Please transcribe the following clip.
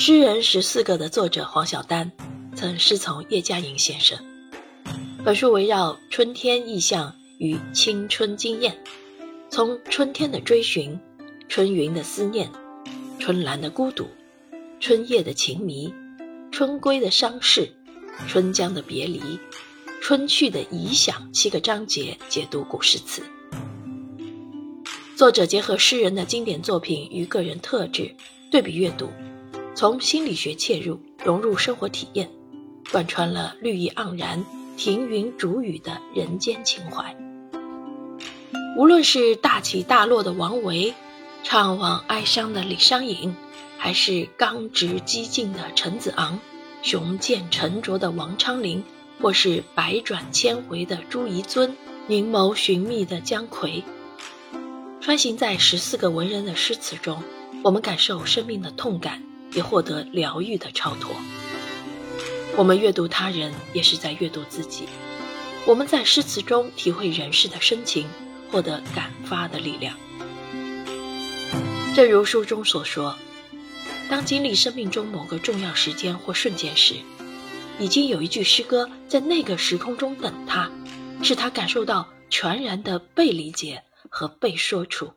诗人十四个的作者黄晓丹，曾师从叶嘉莹先生。本书围绕春天意象与青春经验，从春天的追寻、春云的思念、春兰的孤独、春夜的情迷、春归的伤逝、春江的别离、春去的遗响七个章节解读古诗词。作者结合诗人的经典作品与个人特质对比阅读。从心理学切入，融入生活体验，贯穿了绿意盎然、亭云逐雨的人间情怀。无论是大起大落的王维，怅惘哀伤的李商隐，还是刚直激进的陈子昂，雄健沉着的王昌龄，或是百转千回的朱彝尊，凝眸寻觅的姜夔，穿行在十四个文人的诗词中，我们感受生命的痛感。也获得疗愈的超脱。我们阅读他人，也是在阅读自己。我们在诗词中体会人世的深情，获得感发的力量。正如书中所说，当经历生命中某个重要时间或瞬间时，已经有一句诗歌在那个时空中等他，使他感受到全然的被理解和被说出。